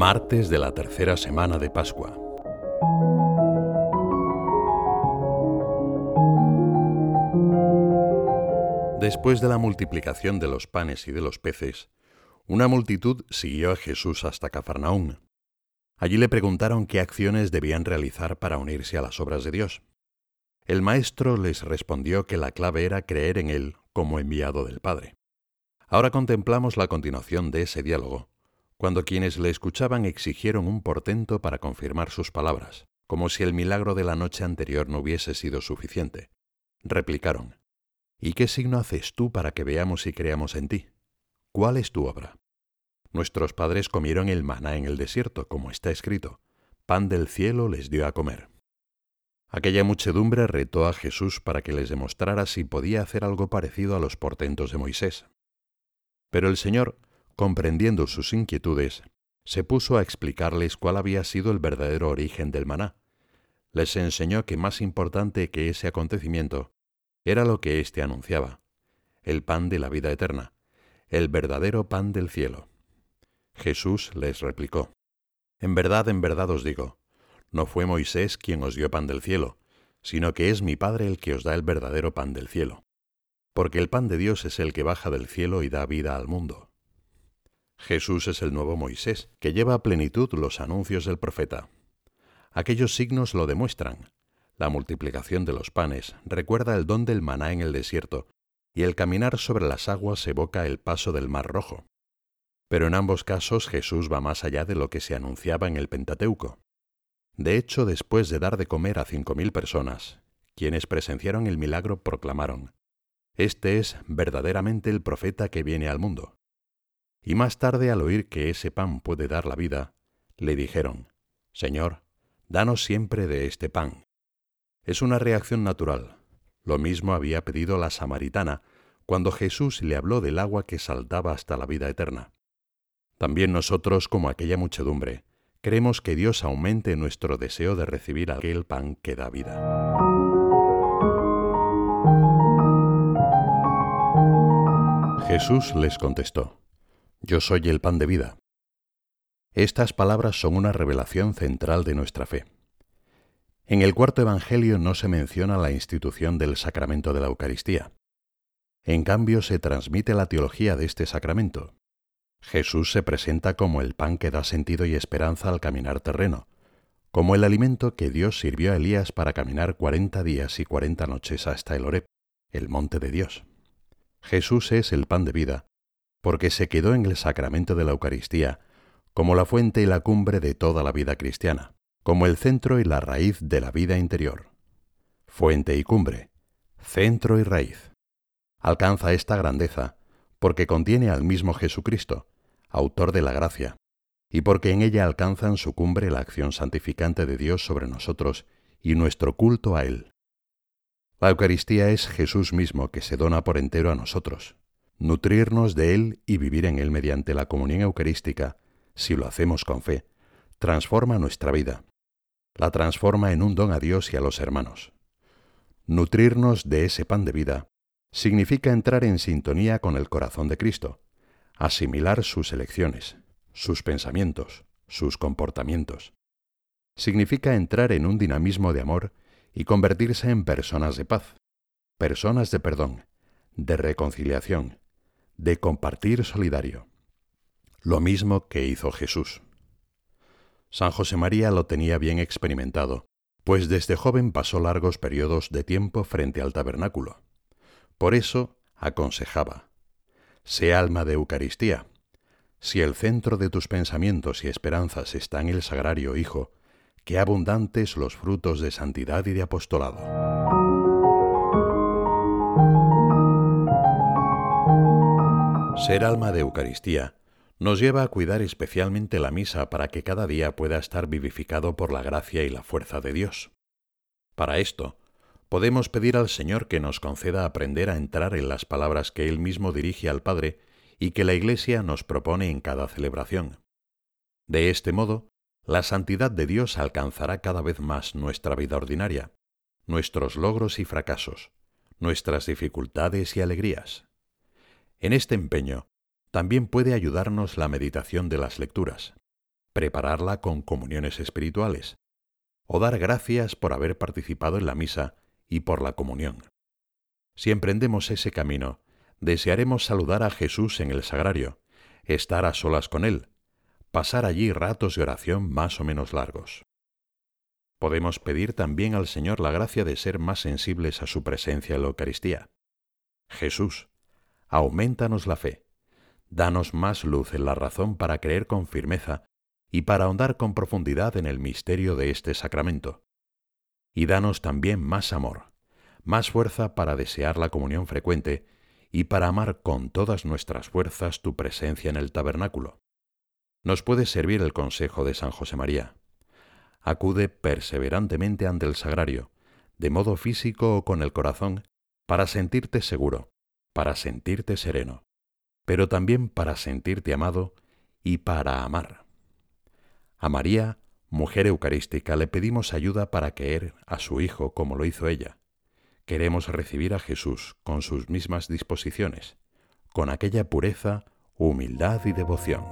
Martes de la tercera semana de Pascua. Después de la multiplicación de los panes y de los peces, una multitud siguió a Jesús hasta Cafarnaún. Allí le preguntaron qué acciones debían realizar para unirse a las obras de Dios. El maestro les respondió que la clave era creer en Él como enviado del Padre. Ahora contemplamos la continuación de ese diálogo, cuando quienes le escuchaban exigieron un portento para confirmar sus palabras, como si el milagro de la noche anterior no hubiese sido suficiente. Replicaron, ¿Y qué signo haces tú para que veamos y creamos en ti? ¿Cuál es tu obra? Nuestros padres comieron el maná en el desierto, como está escrito, pan del cielo les dio a comer. Aquella muchedumbre retó a Jesús para que les demostrara si podía hacer algo parecido a los portentos de Moisés. Pero el Señor, comprendiendo sus inquietudes, se puso a explicarles cuál había sido el verdadero origen del maná. Les enseñó que más importante que ese acontecimiento era lo que éste anunciaba, el pan de la vida eterna, el verdadero pan del cielo. Jesús les replicó, En verdad, en verdad os digo, no fue Moisés quien os dio pan del cielo, sino que es mi Padre el que os da el verdadero pan del cielo. Porque el pan de Dios es el que baja del cielo y da vida al mundo. Jesús es el nuevo Moisés, que lleva a plenitud los anuncios del profeta. Aquellos signos lo demuestran. La multiplicación de los panes recuerda el don del maná en el desierto, y el caminar sobre las aguas evoca el paso del Mar Rojo. Pero en ambos casos Jesús va más allá de lo que se anunciaba en el Pentateuco. De hecho, después de dar de comer a cinco mil personas, quienes presenciaron el milagro proclamaron, Este es verdaderamente el profeta que viene al mundo. Y más tarde, al oír que ese pan puede dar la vida, le dijeron, Señor, danos siempre de este pan. Es una reacción natural. Lo mismo había pedido la samaritana cuando Jesús le habló del agua que saltaba hasta la vida eterna. También nosotros, como aquella muchedumbre, Queremos que Dios aumente nuestro deseo de recibir aquel pan que da vida. Jesús les contestó, Yo soy el pan de vida. Estas palabras son una revelación central de nuestra fe. En el cuarto Evangelio no se menciona la institución del sacramento de la Eucaristía. En cambio se transmite la teología de este sacramento, Jesús se presenta como el pan que da sentido y esperanza al caminar terreno, como el alimento que Dios sirvió a Elías para caminar cuarenta días y cuarenta noches hasta el Oreb, el monte de Dios. Jesús es el pan de vida, porque se quedó en el sacramento de la Eucaristía como la fuente y la cumbre de toda la vida cristiana, como el centro y la raíz de la vida interior. Fuente y cumbre, centro y raíz. Alcanza esta grandeza porque contiene al mismo Jesucristo, autor de la gracia, y porque en ella alcanzan su cumbre la acción santificante de Dios sobre nosotros y nuestro culto a Él. La Eucaristía es Jesús mismo que se dona por entero a nosotros. Nutrirnos de Él y vivir en Él mediante la comunión eucarística, si lo hacemos con fe, transforma nuestra vida. La transforma en un don a Dios y a los hermanos. Nutrirnos de ese pan de vida significa entrar en sintonía con el corazón de Cristo, asimilar sus elecciones, sus pensamientos, sus comportamientos. Significa entrar en un dinamismo de amor y convertirse en personas de paz, personas de perdón, de reconciliación, de compartir solidario. Lo mismo que hizo Jesús. San José María lo tenía bien experimentado, pues desde joven pasó largos periodos de tiempo frente al tabernáculo. Por eso aconsejaba, sé alma de Eucaristía. Si el centro de tus pensamientos y esperanzas está en el sagrario Hijo, qué abundantes los frutos de santidad y de apostolado. Ser alma de Eucaristía nos lleva a cuidar especialmente la misa para que cada día pueda estar vivificado por la gracia y la fuerza de Dios. Para esto, podemos pedir al Señor que nos conceda aprender a entrar en las palabras que Él mismo dirige al Padre y que la Iglesia nos propone en cada celebración. De este modo, la santidad de Dios alcanzará cada vez más nuestra vida ordinaria, nuestros logros y fracasos, nuestras dificultades y alegrías. En este empeño, también puede ayudarnos la meditación de las lecturas. prepararla con comuniones espirituales, o dar gracias por haber participado en la misa y por la comunión. Si emprendemos ese camino, desearemos saludar a Jesús en el sagrario, estar a solas con Él, pasar allí ratos de oración más o menos largos. Podemos pedir también al Señor la gracia de ser más sensibles a su presencia en la Eucaristía. Jesús, aumentanos la fe, danos más luz en la razón para creer con firmeza y para ahondar con profundidad en el misterio de este sacramento. Y danos también más amor, más fuerza para desear la comunión frecuente y para amar con todas nuestras fuerzas tu presencia en el tabernáculo. Nos puede servir el consejo de San José María. Acude perseverantemente ante el sagrario, de modo físico o con el corazón, para sentirte seguro, para sentirte sereno, pero también para sentirte amado y para amar. A María, mujer eucarística, le pedimos ayuda para querer a su Hijo como lo hizo ella. Queremos recibir a Jesús con sus mismas disposiciones, con aquella pureza, humildad y devoción.